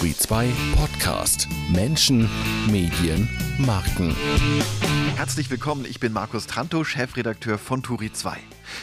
Turi 2 Podcast. Menschen, Medien, Marken. Herzlich willkommen, ich bin Markus Tranto, Chefredakteur von Turi 2.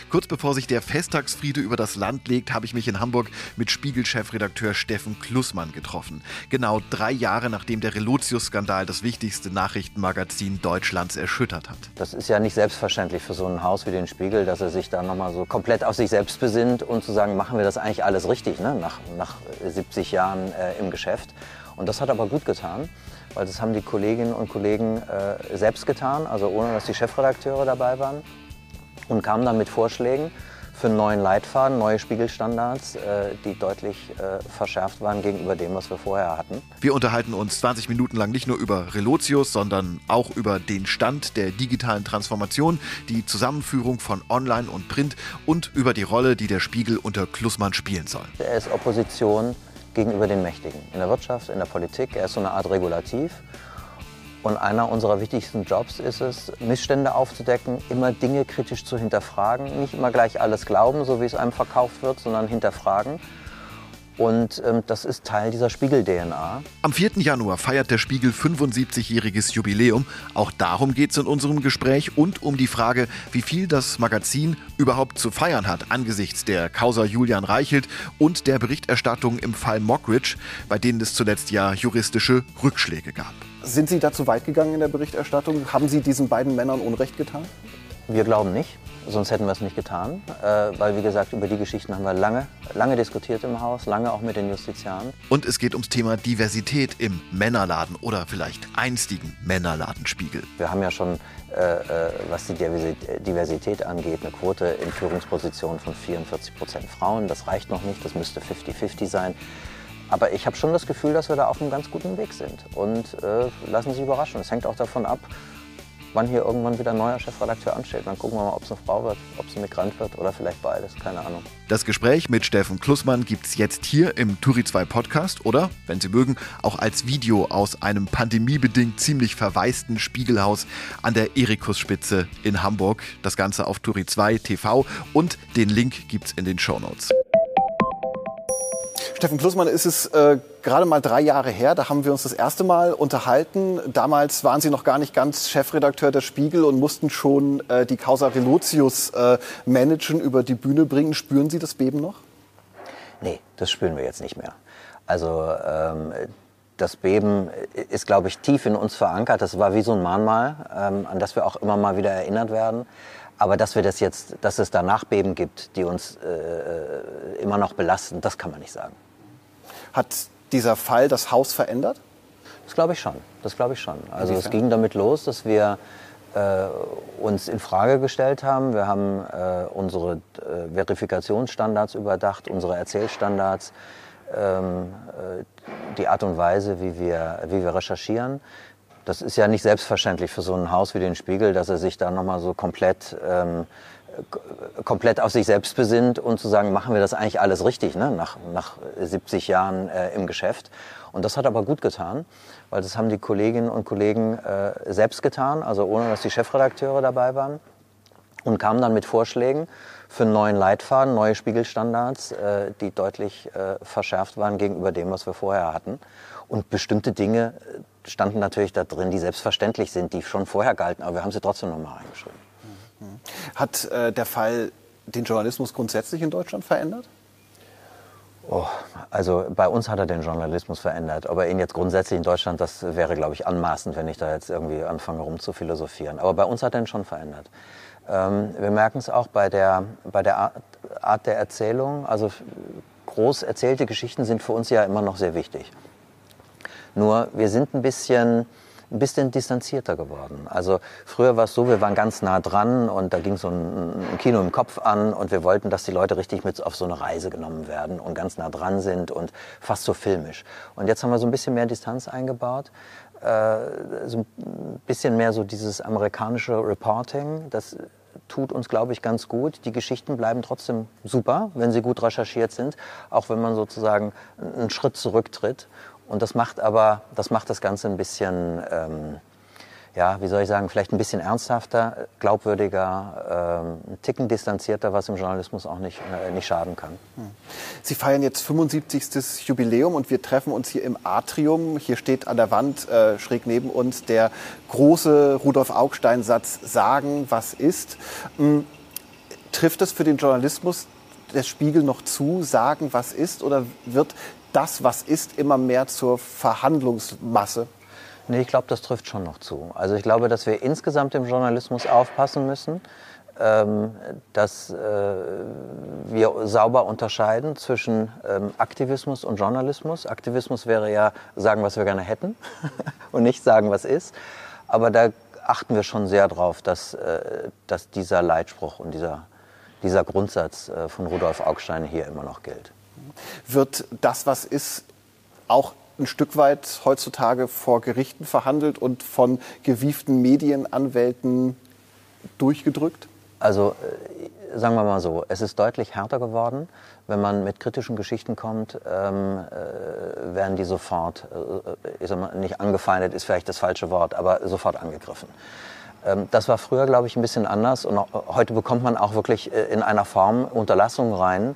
Kurz bevor sich der Festtagsfriede über das Land legt, habe ich mich in Hamburg mit Spiegel-Chefredakteur Steffen Klussmann getroffen. Genau drei Jahre nachdem der Relotius-Skandal das wichtigste Nachrichtenmagazin Deutschlands erschüttert hat. Das ist ja nicht selbstverständlich für so ein Haus wie den Spiegel, dass er sich da nochmal so komplett auf sich selbst besinnt und zu sagen, machen wir das eigentlich alles richtig, ne? nach, nach 70 Jahren äh, im Geschäft. Und das hat aber gut getan, weil das haben die Kolleginnen und Kollegen äh, selbst getan, also ohne dass die Chefredakteure dabei waren und kamen dann mit Vorschlägen für einen neuen Leitfaden, neue Spiegelstandards, äh, die deutlich äh, verschärft waren gegenüber dem, was wir vorher hatten. Wir unterhalten uns 20 Minuten lang nicht nur über Relotius, sondern auch über den Stand der digitalen Transformation, die Zusammenführung von Online und Print und über die Rolle, die der Spiegel unter Klussmann spielen soll. Er ist Opposition gegenüber den Mächtigen in der Wirtschaft, in der Politik. Er ist so eine Art Regulativ. Und einer unserer wichtigsten Jobs ist es, Missstände aufzudecken, immer Dinge kritisch zu hinterfragen, nicht immer gleich alles glauben, so wie es einem verkauft wird, sondern hinterfragen. Und ähm, das ist Teil dieser Spiegel-DNA. Am 4. Januar feiert der Spiegel 75-jähriges Jubiläum. Auch darum geht es in unserem Gespräch und um die Frage, wie viel das Magazin überhaupt zu feiern hat angesichts der Causa Julian Reichelt und der Berichterstattung im Fall Mockridge, bei denen es zuletzt ja juristische Rückschläge gab. Sind Sie da zu weit gegangen in der Berichterstattung? Haben Sie diesen beiden Männern Unrecht getan? Wir glauben nicht, sonst hätten wir es nicht getan, äh, weil wie gesagt, über die Geschichten haben wir lange, lange diskutiert im Haus, lange auch mit den Justiziaren. Und es geht ums Thema Diversität im Männerladen oder vielleicht einstigen Männerladenspiegel. Wir haben ja schon, äh, äh was die Diversität angeht, eine Quote in Führungspositionen von 44 Prozent Frauen. Das reicht noch nicht, das müsste 50-50 sein. Aber ich habe schon das Gefühl, dass wir da auf einem ganz guten Weg sind. Und äh, lassen Sie sich überraschen. Es hängt auch davon ab, wann hier irgendwann wieder ein neuer Chefredakteur ansteht. Dann gucken wir mal, ob es eine Frau wird, ob es ein Migrant wird oder vielleicht beides, keine Ahnung. Das Gespräch mit Steffen Klussmann gibt es jetzt hier im Turi 2 Podcast oder, wenn Sie mögen, auch als Video aus einem pandemiebedingt ziemlich verwaisten Spiegelhaus an der Erikusspitze in Hamburg. Das Ganze auf Turi 2 TV und den Link gibt es in den Show Notes. Steffen Klussmann, ist es äh, gerade mal drei Jahre her, da haben wir uns das erste Mal unterhalten. Damals waren Sie noch gar nicht ganz Chefredakteur der Spiegel und mussten schon äh, die Causa Relotius äh, managen, über die Bühne bringen. Spüren Sie das Beben noch? Nee, das spüren wir jetzt nicht mehr. Also ähm, das Beben ist, glaube ich, tief in uns verankert. Das war wie so ein Mahnmal, ähm, an das wir auch immer mal wieder erinnert werden. Aber dass wir das jetzt, dass es da Nachbeben gibt, die uns äh, äh immer noch belasten, das kann man nicht sagen. Hat dieser Fall das Haus verändert? Das glaube ich schon. Das glaube ich schon. Also es ging damit los, dass wir äh, uns in Frage gestellt haben. Wir haben äh, unsere äh, Verifikationsstandards überdacht, unsere Erzählstandards, ähm, äh, die Art und Weise, wie wir, wie wir recherchieren. Das ist ja nicht selbstverständlich für so ein Haus wie den Spiegel, dass er sich da nochmal so komplett ähm, komplett auf sich selbst besinnt und zu sagen, machen wir das eigentlich alles richtig, ne? nach, nach 70 Jahren äh, im Geschäft. Und das hat aber gut getan, weil das haben die Kolleginnen und Kollegen äh, selbst getan, also ohne dass die Chefredakteure dabei waren und kamen dann mit Vorschlägen für einen neuen Leitfaden, neue Spiegelstandards, äh, die deutlich äh, verschärft waren gegenüber dem, was wir vorher hatten. Und bestimmte Dinge äh, standen natürlich da drin, die selbstverständlich sind, die schon vorher galten, aber wir haben sie trotzdem nochmal reingeschrieben. Hat äh, der Fall den Journalismus grundsätzlich in Deutschland verändert? Oh, also bei uns hat er den Journalismus verändert. Aber ihn jetzt grundsätzlich in Deutschland, das wäre, glaube ich, anmaßend, wenn ich da jetzt irgendwie anfange rum zu philosophieren. Aber bei uns hat er ihn schon verändert. Ähm, wir merken es auch bei der, bei der Art der Erzählung. Also groß erzählte Geschichten sind für uns ja immer noch sehr wichtig. Nur wir sind ein bisschen ein bisschen distanzierter geworden. Also früher war es so, wir waren ganz nah dran und da ging so ein, Kino im Kopf an und wir wollten, dass die Leute richtig mit auf so eine Reise genommen werden und ganz nah dran sind und fast so filmisch. Und jetzt haben wir so ein bisschen mehr Distanz eingebaut. Äh, so ein bisschen mehr so dieses amerikanische Reporting, das tut uns, glaube ich, ganz gut. Die Geschichten bleiben trotzdem super, wenn sie gut recherchiert sind, auch wenn man sozusagen einen Schritt zurücktritt und das macht aber, das macht das Ganze ein bisschen, ähm, ja, wie soll ich sagen, vielleicht ein bisschen ernsthafter, glaubwürdiger, ähm, ein Ticken distanzierter, was im Journalismus auch nicht, äh, nicht schaden kann. Hm. Sie feiern jetzt 75. Jubiläum und wir treffen uns hier im Atrium. Hier steht an der Wand äh, schräg neben uns der große Rudolf Augstein-Satz Sagen, was ist. Hm, trifft es für den Journalismus der Spiegel noch zu, sagen, was ist, oder wird das, was ist, immer mehr zur Verhandlungsmasse? Nee, ich glaube, das trifft schon noch zu. Also ich glaube, dass wir insgesamt im Journalismus aufpassen müssen, ähm, dass äh, wir sauber unterscheiden zwischen ähm, Aktivismus und Journalismus. Aktivismus wäre ja sagen, was wir gerne hätten und nicht sagen, was ist. Aber da achten wir schon sehr drauf, dass, äh, dass dieser Leitspruch und dieser, dieser Grundsatz äh, von Rudolf Augstein hier immer noch gilt. Wird das, was ist, auch ein Stück weit heutzutage vor Gerichten verhandelt und von gewieften Medienanwälten durchgedrückt? Also äh, sagen wir mal so, es ist deutlich härter geworden. Wenn man mit kritischen Geschichten kommt, ähm, äh, werden die sofort, äh, ich sag mal, nicht angefeindet ist vielleicht das falsche Wort, aber sofort angegriffen. Ähm, das war früher, glaube ich, ein bisschen anders und auch, heute bekommt man auch wirklich äh, in einer Form Unterlassungen rein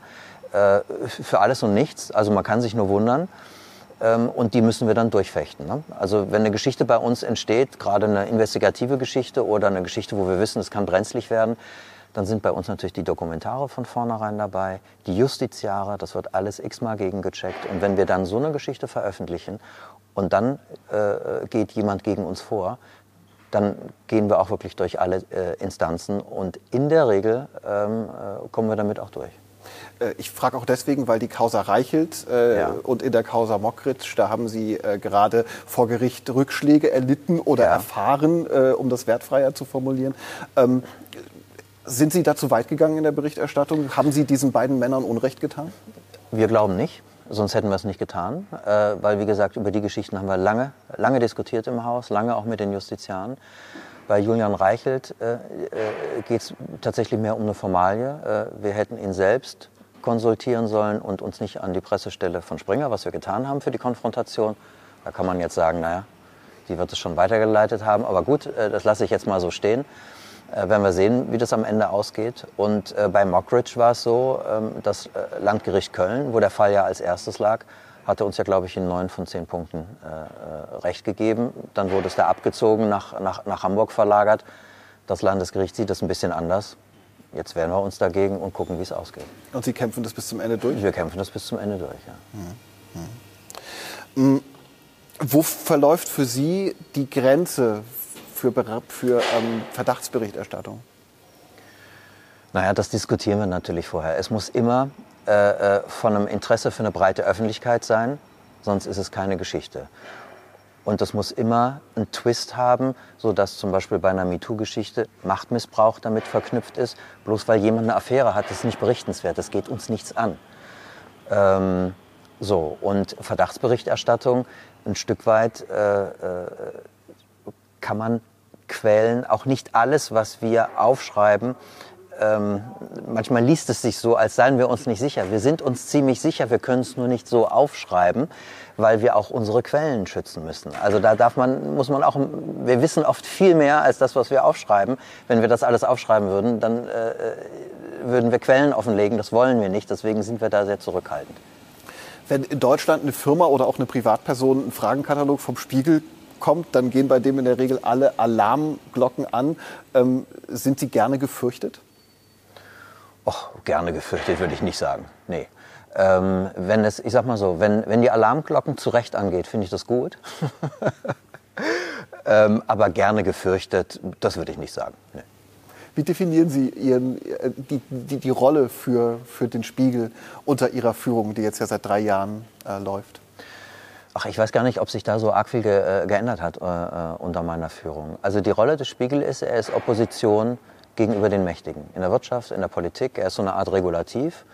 äh, für alles und nichts. Also man kann sich nur wundern. Ähm, und die müssen wir dann durchfechten. Ne? Also wenn eine Geschichte bei uns entsteht, gerade eine investigative Geschichte oder eine Geschichte, wo wir wissen, es kann brenzlig werden, dann sind bei uns natürlich die Dokumentare von vornherein dabei, die Justiziare, das wird alles x-mal gegengecheckt. Und wenn wir dann so eine Geschichte veröffentlichen und dann äh, geht jemand gegen uns vor, dann gehen wir auch wirklich durch alle äh, Instanzen und in der Regel ähm, äh, kommen wir damit auch durch. Äh, ich frage auch deswegen, weil die Causa Reichelt äh, ja. und in der Causa Mockritsch, da haben Sie äh, gerade vor Gericht Rückschläge erlitten oder ja. erfahren, äh, um das wertfreier zu formulieren. Ähm, sind Sie da zu weit gegangen in der Berichterstattung? Haben Sie diesen beiden Männern Unrecht getan? Wir glauben nicht. Sonst hätten wir es nicht getan, äh, weil wie gesagt über die Geschichten haben wir lange, lange diskutiert im Haus, lange auch mit den Justiziaren. Bei Julian Reichelt äh, äh, geht es tatsächlich mehr um eine Formalie. Äh, wir hätten ihn selbst konsultieren sollen und uns nicht an die Pressestelle von Springer, was wir getan haben für die Konfrontation. Da kann man jetzt sagen, naja, die wird es schon weitergeleitet haben. Aber gut, äh, das lasse ich jetzt mal so stehen. Äh, werden wir sehen, wie das am Ende ausgeht. Und äh, bei Mockridge war es so, ähm, das Landgericht Köln, wo der Fall ja als erstes lag, hatte uns ja, glaube ich, in neun von zehn Punkten äh, Recht gegeben. Dann wurde es da abgezogen, nach, nach, nach Hamburg verlagert. Das Landesgericht sieht das ein bisschen anders. Jetzt wehren wir uns dagegen und gucken, wie es ausgeht. Und Sie kämpfen das bis zum Ende durch? Wir kämpfen das bis zum Ende durch, ja. Mhm. Mhm. Wo verläuft für Sie die Grenze für, für ähm, Verdachtsberichterstattung? Naja, das diskutieren wir natürlich vorher. Es muss immer äh, äh, von einem Interesse für eine breite Öffentlichkeit sein, sonst ist es keine Geschichte. Und das muss immer einen Twist haben, sodass zum Beispiel bei einer MeToo-Geschichte Machtmissbrauch damit verknüpft ist. Bloß weil jemand eine Affäre hat, ist nicht berichtenswert, das geht uns nichts an. Ähm, so, und Verdachtsberichterstattung, ein Stück weit äh, äh, kann man quälen. Auch nicht alles, was wir aufschreiben, ähm, manchmal liest es sich so, als seien wir uns nicht sicher. Wir sind uns ziemlich sicher, wir können es nur nicht so aufschreiben, weil wir auch unsere Quellen schützen müssen. Also da darf man, muss man auch, wir wissen oft viel mehr als das, was wir aufschreiben. Wenn wir das alles aufschreiben würden, dann äh, würden wir Quellen offenlegen. Das wollen wir nicht, deswegen sind wir da sehr zurückhaltend. Wenn in Deutschland eine Firma oder auch eine Privatperson einen Fragenkatalog vom Spiegel kommt, dann gehen bei dem in der Regel alle Alarmglocken an. Ähm, sind Sie gerne gefürchtet? Och, gerne gefürchtet würde ich nicht sagen. Nee. Ähm, wenn es, ich sag mal so, wenn, wenn die Alarmglocken zu Recht angeht, finde ich das gut. ähm, aber gerne gefürchtet, das würde ich nicht sagen. Nee. Wie definieren Sie Ihren, äh, die, die, die Rolle für, für den Spiegel unter Ihrer Führung, die jetzt ja seit drei Jahren äh, läuft? Ach, ich weiß gar nicht, ob sich da so arg viel ge, äh, geändert hat äh, äh unter meiner Führung. Also die Rolle des Spiegel ist, er ist Opposition gegenüber den Mächtigen. In der Wirtschaft, in der Politik. Er ist so eine Art Regulativ.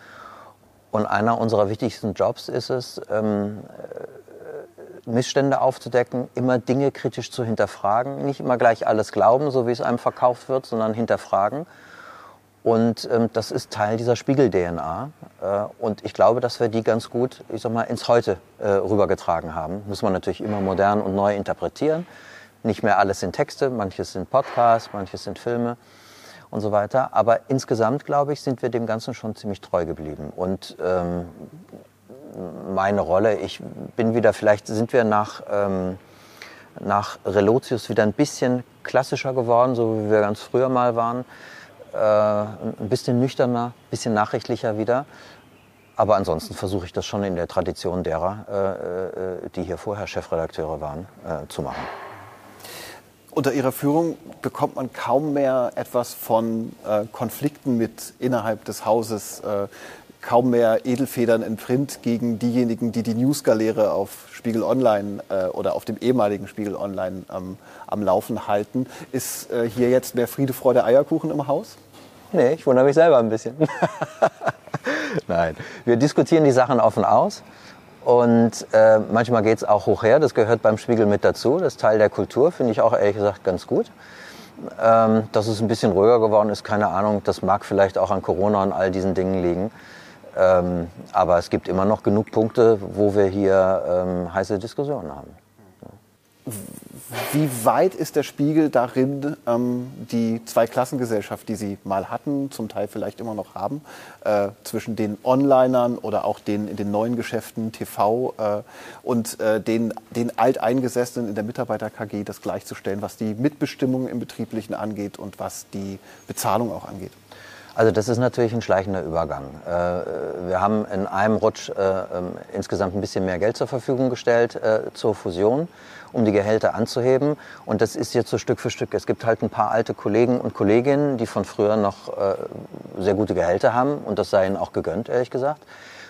Und einer unserer wichtigsten Jobs ist es, ähm, äh, Missstände aufzudecken, immer Dinge kritisch zu hinterfragen, nicht immer gleich alles glauben, so wie es einem verkauft wird, sondern hinterfragen. Und ähm, das ist Teil dieser Spiegel-DNA. Äh, und ich glaube, dass wir die ganz gut, ich sag mal, ins Heute äh, rübergetragen haben. Muss man natürlich immer modern und neu interpretieren. Nicht mehr alles sind Texte, manches sind Podcasts, manches sind Filme und so weiter. Aber insgesamt, glaube ich, sind wir dem Ganzen schon ziemlich treu geblieben. Und ähm, meine Rolle, ich bin wieder, vielleicht sind wir nach, ähm, nach Relotius wieder ein bisschen klassischer geworden, so wie wir ganz früher mal waren. Äh, ein bisschen nüchterner, ein bisschen nachrichtlicher wieder. Aber ansonsten versuche ich das schon in der Tradition derer, äh, äh, die hier vorher Chefredakteure waren, äh, zu machen. Unter Ihrer Führung bekommt man kaum mehr etwas von äh, Konflikten mit innerhalb des Hauses, äh, kaum mehr Edelfedern in Print gegen diejenigen, die die Newsgaleere auf Spiegel Online äh, oder auf dem ehemaligen Spiegel Online ähm, am Laufen halten. Ist hier jetzt mehr Friede, Freude, Eierkuchen im Haus? Nee, ich wundere mich selber ein bisschen. Nein, wir diskutieren die Sachen offen aus. Und äh, manchmal geht es auch hoch her, das gehört beim Spiegel mit dazu, das ist Teil der Kultur, finde ich auch ehrlich gesagt ganz gut. Ähm, dass es ein bisschen ruhiger geworden ist, keine Ahnung, das mag vielleicht auch an Corona und all diesen Dingen liegen. Ähm, aber es gibt immer noch genug Punkte, wo wir hier ähm, heiße Diskussionen haben. Wie weit ist der Spiegel darin, ähm, die Zweiklassengesellschaft, die Sie mal hatten, zum Teil vielleicht immer noch haben, äh, zwischen den Onlinern oder auch den in den neuen Geschäften TV äh, und äh, den, den Alteingesessenen in der Mitarbeiter-KG das gleichzustellen, was die Mitbestimmung im Betrieblichen angeht und was die Bezahlung auch angeht? Also das ist natürlich ein schleichender Übergang. Äh, wir haben in einem Rutsch äh, ähm, insgesamt ein bisschen mehr Geld zur Verfügung gestellt äh, zur Fusion um die Gehälter anzuheben. Und das ist jetzt so Stück für Stück. Es gibt halt ein paar alte Kollegen und Kolleginnen, die von früher noch sehr gute Gehälter haben. Und das sei ihnen auch gegönnt, ehrlich gesagt.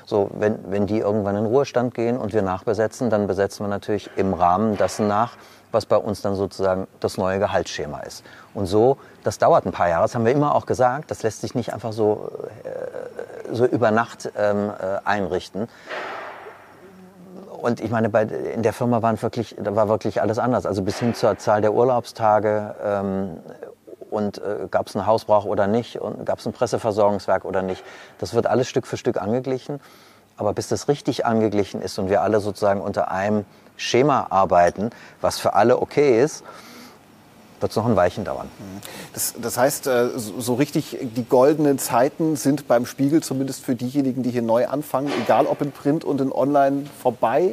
So, wenn, wenn die irgendwann in Ruhestand gehen und wir nachbesetzen, dann besetzen wir natürlich im Rahmen dessen nach, was bei uns dann sozusagen das neue Gehaltsschema ist. Und so, das dauert ein paar Jahre, das haben wir immer auch gesagt, das lässt sich nicht einfach so, äh, so über Nacht ähm, äh, einrichten. Und ich meine, bei, in der Firma waren wirklich, da war wirklich alles anders. Also bis hin zur Zahl der Urlaubstage ähm, und äh, gab es einen Hausbrauch oder nicht und gab es ein Presseversorgungswerk oder nicht. Das wird alles Stück für Stück angeglichen. Aber bis das richtig angeglichen ist und wir alle sozusagen unter einem Schema arbeiten, was für alle okay ist, wird es noch ein Weilchen dauern. Das, das heißt, äh, so richtig die goldenen Zeiten sind beim Spiegel zumindest für diejenigen, die hier neu anfangen, egal ob in Print und in Online, vorbei,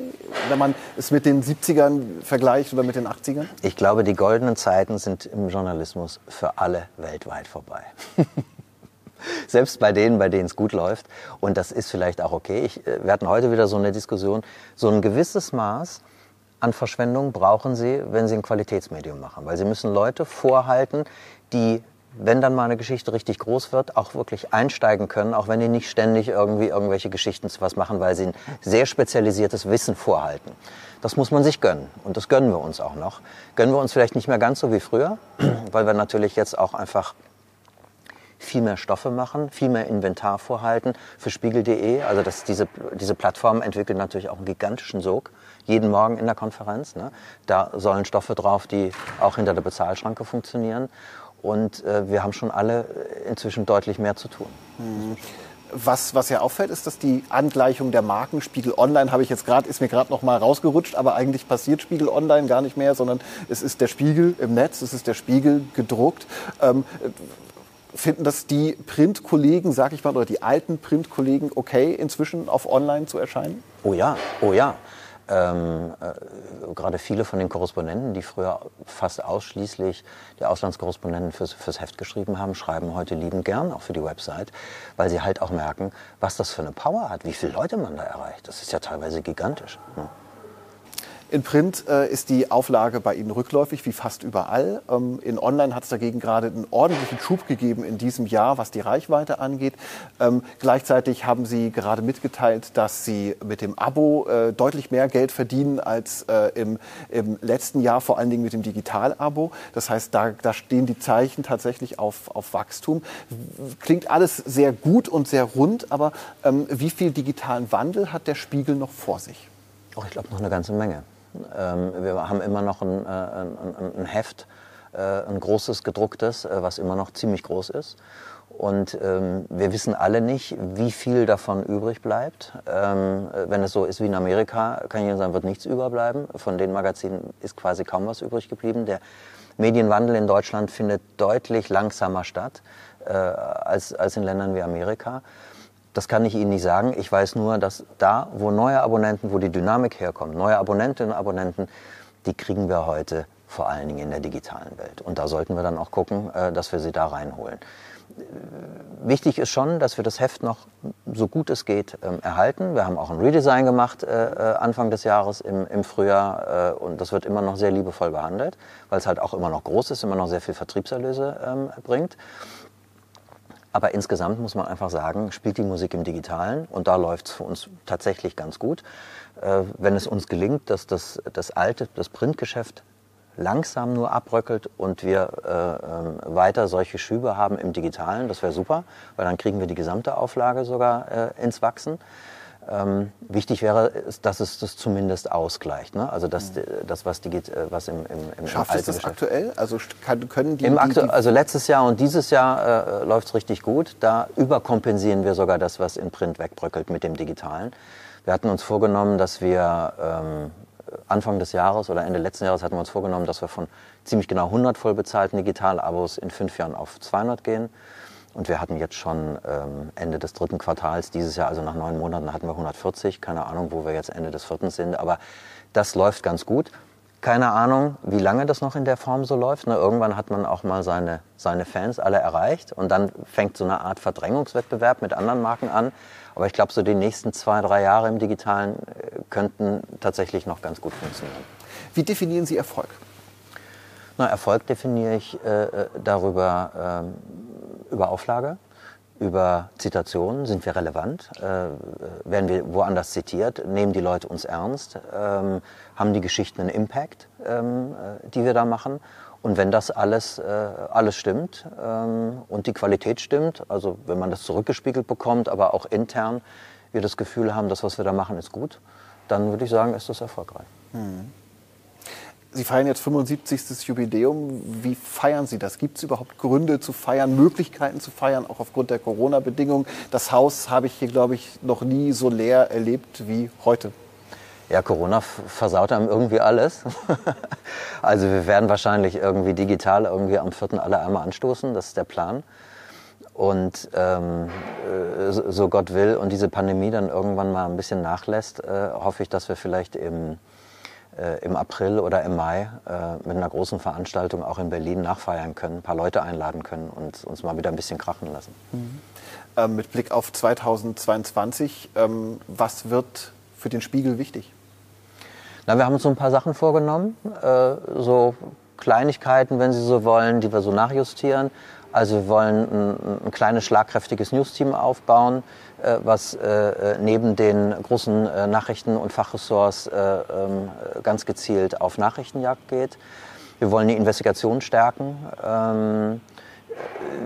wenn man es mit den 70ern vergleicht oder mit den 80ern? Ich glaube, die goldenen Zeiten sind im Journalismus für alle weltweit vorbei. Selbst bei denen, bei denen es gut läuft. Und das ist vielleicht auch okay. Ich, äh, wir hatten heute wieder so eine Diskussion. So ein gewisses Maß an Verschwendung brauchen Sie, wenn Sie ein Qualitätsmedium machen. Weil Sie müssen Leute vorhalten, die, wenn dann mal eine Geschichte richtig groß wird, auch wirklich einsteigen können, auch wenn die nicht ständig irgendwie irgendwelche Geschichten zu was machen, weil sie ein sehr spezialisiertes Wissen vorhalten. Das muss man sich gönnen. Und das gönnen wir uns auch noch. Gönnen wir uns vielleicht nicht mehr ganz so wie früher, weil wir natürlich jetzt auch einfach viel mehr Stoffe machen, viel mehr Inventar vorhalten für Spiegel.de. Also das, diese, diese Plattform entwickelt natürlich auch einen gigantischen Sog jeden Morgen in der Konferenz. Ne? Da sollen Stoffe drauf, die auch hinter der Bezahlschranke funktionieren. Und äh, wir haben schon alle inzwischen deutlich mehr zu tun. Mhm. Was, was ja auffällt, ist, dass die Angleichung der Marken Spiegel Online habe ich jetzt gerade ist mir gerade noch mal rausgerutscht, aber eigentlich passiert Spiegel Online gar nicht mehr, sondern es ist der Spiegel im Netz, es ist der Spiegel gedruckt. Ähm, finden das die Printkollegen, sag ich mal, oder die alten Printkollegen okay, inzwischen auf Online zu erscheinen? Oh ja, oh ja. Ähm, äh, gerade viele von den Korrespondenten, die früher fast ausschließlich die Auslandskorrespondenten fürs, fürs Heft geschrieben haben, schreiben heute liebend gern auch für die Website, weil sie halt auch merken, was das für eine Power hat, wie viele Leute man da erreicht. Das ist ja teilweise gigantisch. Ne? In Print äh, ist die Auflage bei Ihnen rückläufig, wie fast überall. Ähm, in Online hat es dagegen gerade einen ordentlichen Schub gegeben in diesem Jahr, was die Reichweite angeht. Ähm, gleichzeitig haben Sie gerade mitgeteilt, dass Sie mit dem Abo äh, deutlich mehr Geld verdienen als äh, im, im, letzten Jahr, vor allen Dingen mit dem Digital-Abo. Das heißt, da, da, stehen die Zeichen tatsächlich auf, auf Wachstum. Klingt alles sehr gut und sehr rund, aber ähm, wie viel digitalen Wandel hat der Spiegel noch vor sich? Oh, ich glaube noch eine ganze Menge. Ähm, wir haben immer noch ein, äh, ein, ein Heft äh, ein großes gedrucktes, äh, was immer noch ziemlich groß ist. Und ähm, wir wissen alle nicht, wie viel davon übrig bleibt. Ähm, wenn es so ist wie in Amerika, kann ich Ihnen sagen, wird nichts überbleiben. Von den Magazinen ist quasi kaum was übrig geblieben. Der Medienwandel in Deutschland findet deutlich langsamer statt äh, als, als in Ländern wie Amerika. Das kann ich Ihnen nicht sagen. Ich weiß nur, dass da, wo neue Abonnenten, wo die Dynamik herkommt, neue Abonnentinnen und Abonnenten, die kriegen wir heute vor allen Dingen in der digitalen Welt. Und da sollten wir dann auch gucken, äh, dass wir sie da reinholen. Wichtig ist schon, dass wir das Heft noch so gut es geht ähm, erhalten. Wir haben auch ein Redesign gemacht äh, äh, Anfang des Jahres im, Frühjahr äh, und das wird immer noch sehr liebevoll behandelt, weil es halt auch immer noch groß ist, immer noch sehr viel Vertriebserlöse ähm, bringt. Aber insgesamt muss man einfach sagen, spielt die Musik im Digitalen und da läuft es für uns tatsächlich ganz gut. Äh, wenn es uns gelingt, dass das, das alte, das Printgeschäft langsam nur abröckelt und wir äh, äh, weiter solche Schübe haben im Digitalen, das wäre super, weil dann kriegen wir die gesamte Auflage sogar äh, ins Wachsen. Ähm, wichtig wäre, dass es das zumindest ausgleicht. Ne? Also dass, mhm. das, was, die, äh, was im, im, im Schafft im es das Geschäft aktuell? Also kann, können die, Im Aktu die, also letztes Jahr und dieses Jahr äh, läuft es richtig gut. Da überkompensieren wir sogar das, was in Print wegbröckelt mit dem Digitalen. Wir hatten uns vorgenommen, dass wir ähm, Anfang des Jahres oder Ende letzten Jahres hatten wir uns vorgenommen, dass wir von ziemlich genau 100 voll bezahlten Digital-Abos in fünf Jahren auf 200 gehen. Und wir hatten jetzt schon ähm, Ende des dritten Quartals dieses Jahr, also nach neun Monaten, hatten wir 140. Keine Ahnung, wo wir jetzt Ende des vierten sind. Aber das läuft ganz gut. Keine Ahnung, wie lange das noch in der Form so läuft. Ne, irgendwann hat man auch mal seine, seine Fans alle erreicht. Und dann fängt so eine Art Verdrängungswettbewerb mit anderen Marken an. Aber ich glaube, so die nächsten zwei, drei Jahre im Digitalen äh, könnten tatsächlich noch ganz gut funktionieren. Wie definieren Sie Erfolg? Na, Erfolg definiere ich äh, äh darüber, äh, über Auflage, über Zitationen. Sind wir relevant? Äh, werden wir woanders zitiert? Nehmen die Leute uns ernst? Ähm, haben die Geschichten einen Impact, ähm, äh, die wir da machen? Und wenn das alles, äh, alles stimmt ähm, und die Qualität stimmt, also wenn man das zurückgespiegelt bekommt, aber auch intern wir das Gefühl haben, das, was wir da machen, ist gut, dann würde ich sagen, ist das erfolgreich. Hm. Sie feiern jetzt 75. Jubiläum. Wie feiern Sie das? Gibt es überhaupt Gründe zu feiern, Möglichkeiten zu feiern, auch aufgrund der Corona-Bedingungen? Das Haus habe ich hier, glaube ich, noch nie so leer erlebt wie heute. Ja, Corona versaut einem irgendwie alles. also wir werden wahrscheinlich irgendwie digital irgendwie am 4. alle einmal anstoßen, das ist der Plan. Und ähm, äh, so Gott will und diese Pandemie dann irgendwann mal ein bisschen nachlässt, äh, hoffe ich, dass wir vielleicht im, im April oder im Mai äh, mit einer großen Veranstaltung auch in Berlin nachfeiern können, ein paar Leute einladen können und uns mal wieder ein bisschen krachen lassen. Mhm. Ähm, mit Blick auf 2022, ähm, was wird für den Spiegel wichtig? Na, wir haben uns so ein paar Sachen vorgenommen, äh, so Kleinigkeiten, wenn Sie so wollen, die wir so nachjustieren. Also wir wollen ein, ein kleines, schlagkräftiges News-Team aufbauen, äh, was äh, neben den großen äh, Nachrichten- und Fachressorts äh, ähm, ganz gezielt auf Nachrichtenjagd geht. Wir wollen die Investigation stärken. Ähm,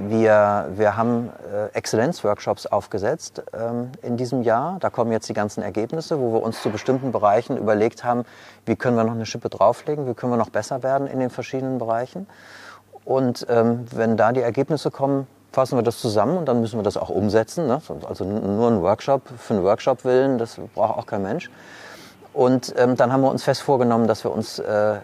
wir, wir haben äh, Exzellenzworkshops aufgesetzt ähm, in diesem Jahr. Da kommen jetzt die ganzen Ergebnisse, wo wir uns zu bestimmten Bereichen überlegt haben, wie können wir noch eine Schippe drauflegen, wie können wir noch besser werden in den verschiedenen Bereichen. Und ähm, wenn da die Ergebnisse kommen, fassen wir das zusammen und dann müssen wir das auch umsetzen. Ne? Also nur ein Workshop für einen Workshop willen, das braucht auch kein Mensch. Und ähm, dann haben wir uns fest vorgenommen, dass wir uns äh,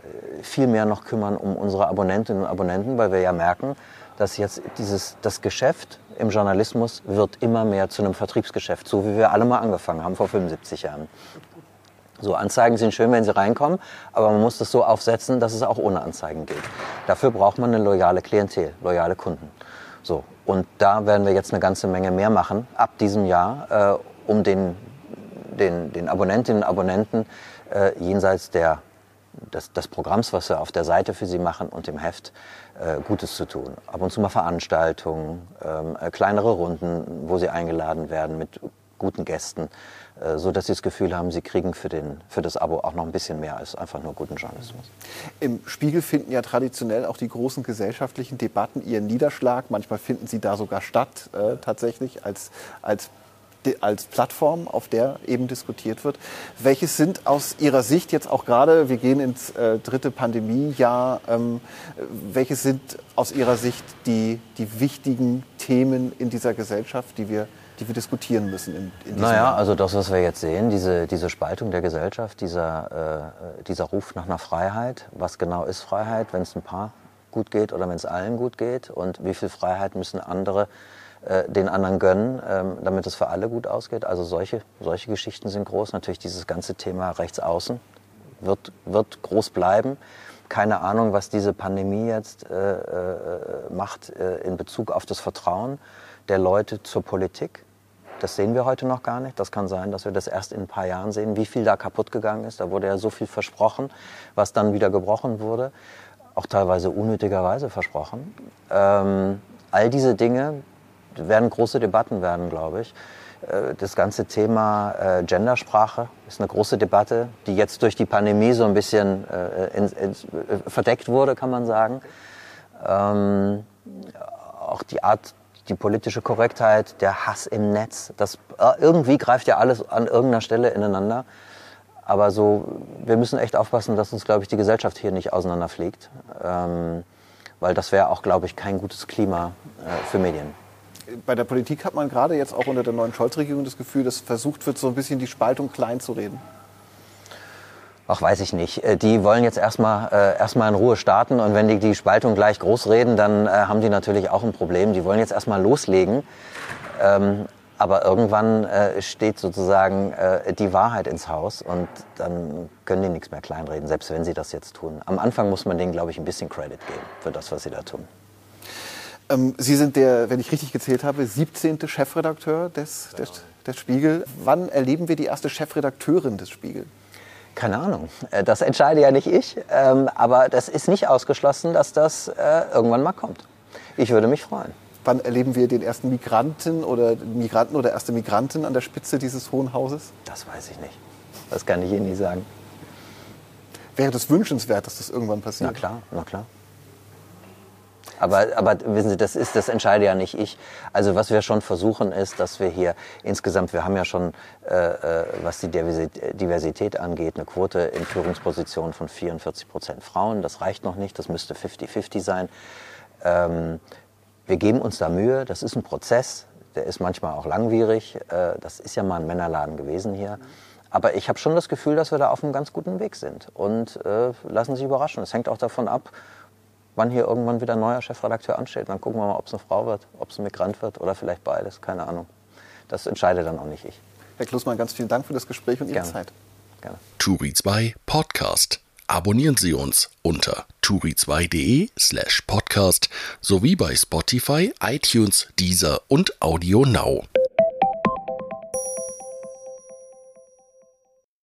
viel mehr noch kümmern um unsere Abonnentinnen und Abonnenten, weil wir ja merken, dass jetzt dieses, das Geschäft im Journalismus wird immer mehr zu einem Vertriebsgeschäft, so wie wir alle mal angefangen haben vor 75 Jahren. So, Anzeigen sind schön, wenn sie reinkommen, aber man muss das so aufsetzen, dass es auch ohne Anzeigen geht. Dafür braucht man eine loyale Klientel, loyale Kunden. So, und da werden wir jetzt eine ganze Menge mehr machen ab diesem Jahr, äh, um den, den, den Abonnentinnen und Abonnenten äh, jenseits der, des, des Programms, was wir auf der Seite für sie machen und im Heft, äh, Gutes zu tun. Ab und zu mal Veranstaltungen, ähm, äh, kleinere Runden, wo sie eingeladen werden mit guten Gästen, äh, so dass sie das Gefühl haben, sie kriegen für, den, für das Abo auch noch ein bisschen mehr als einfach nur guten Journalismus. Im Spiegel finden ja traditionell auch die großen gesellschaftlichen Debatten ihren Niederschlag. Manchmal finden sie da sogar statt, äh, tatsächlich als, als als Plattform, auf der eben diskutiert wird. Welche sind aus Ihrer Sicht jetzt auch gerade, wir gehen ins äh, dritte Pandemiejahr, ähm, welche sind aus Ihrer Sicht die, die wichtigen Themen in dieser Gesellschaft, die wir die wir diskutieren müssen. In, in naja, Jahr. also das, was wir jetzt sehen, diese, diese Spaltung der Gesellschaft, dieser, äh, dieser Ruf nach einer Freiheit. Was genau ist Freiheit, wenn es ein paar gut geht oder wenn es allen gut geht? Und wie viel Freiheit müssen andere äh, den anderen gönnen, ähm, damit es für alle gut ausgeht. Also solche, solche Geschichten sind groß. Natürlich dieses ganze Thema Rechtsaußen wird, wird groß bleiben. Keine Ahnung, was diese Pandemie jetzt äh, äh, macht äh, in Bezug auf das Vertrauen der Leute zur Politik. Das sehen wir heute noch gar nicht. Das kann sein, dass wir das erst in ein paar Jahren sehen, wie viel da kaputt gegangen ist. Da wurde ja so viel versprochen, was dann wieder gebrochen wurde. Auch teilweise unnötigerweise versprochen. Ähm, all diese Dinge werden große Debatten werden, glaube ich. Äh, das ganze Thema äh, Gendersprache ist eine große Debatte, die jetzt durch die Pandemie so ein bisschen äh, verdeckt wurde, kann man sagen. Ähm, auch die Art, die politische Korrektheit, der Hass im Netz, das irgendwie greift ja alles an irgendeiner Stelle ineinander. Aber so, wir müssen echt aufpassen, dass uns, glaube ich, die Gesellschaft hier nicht auseinanderfliegt. Ähm, weil das wäre auch, glaube ich, kein gutes Klima äh, für Medien bei der Politik hat man gerade jetzt auch unter der neuen Scholz-Regierung das Gefühl, dass versucht wird, so ein bisschen die Spaltung klein zu reden. Ach, weiß ich nicht. Äh, die wollen jetzt erstmal äh, erstmal in Ruhe starten und wenn die die Spaltung gleich groß reden, dann äh, haben die natürlich auch ein Problem. Die wollen jetzt erstmal loslegen. Ähm, aber irgendwann äh, steht sozusagen äh, die Wahrheit ins Haus und dann können die nichts mehr kleinreden, selbst wenn sie das jetzt tun. Am Anfang muss man denen, glaube ich, ein bisschen Credit geben für das, was sie da tun. Ähm, Sie sind der, wenn ich richtig gezählt habe, 17. Chefredakteur des, des, des Spiegel. Wann erleben wir die erste Chefredakteurin des Spiegel? Keine Ahnung. Äh, das entscheide ja nicht ich. Ähm, aber das ist nicht ausgeschlossen, dass das äh, irgendwann mal kommt. Ich würde mich freuen. Wann erleben wir den ersten Migranten oder Migranten oder erste Migranten an der Spitze dieses Hohen Hauses? Das weiß ich nicht. Das kann ich Ihnen nie sagen. Wäre das wünschenswert, dass das irgendwann passiert? Na klar, na klar. Aber, aber wissen Sie, das ist, das entscheide ja nicht ich. Also was wir schon versuchen ist, dass wir hier insgesamt, wir haben ja schon, äh, äh was die Diversität angeht, eine Quote in Führungspositionen von 44 Prozent Frauen. Das reicht noch nicht, das müsste 50-50 sein. Ähm, wir geben uns da Mühe, das ist ein Prozess, der ist manchmal auch langwierig. Äh, das ist ja mal ein Männerladen gewesen hier. Aber ich habe schon das Gefühl, dass wir da auf einem ganz guten Weg sind. Und äh, lassen Sie überraschen. Es hängt auch davon ab, wann hier irgendwann wieder ein neuer Chefredakteur ansteht. Dann gucken wir mal, ob es eine Frau wird, ob es ein Migrant wird oder vielleicht beides. Keine Ahnung. Das entscheide dann auch nicht ich. Herr Klusmann, ganz vielen Dank für das Gespräch und Ihre Gerne. Zeit. Gerne. Turi 2 Podcast. Abonnieren Sie uns unter turi2.de slash podcast sowie bei Spotify, iTunes, Deezer und Audio Now.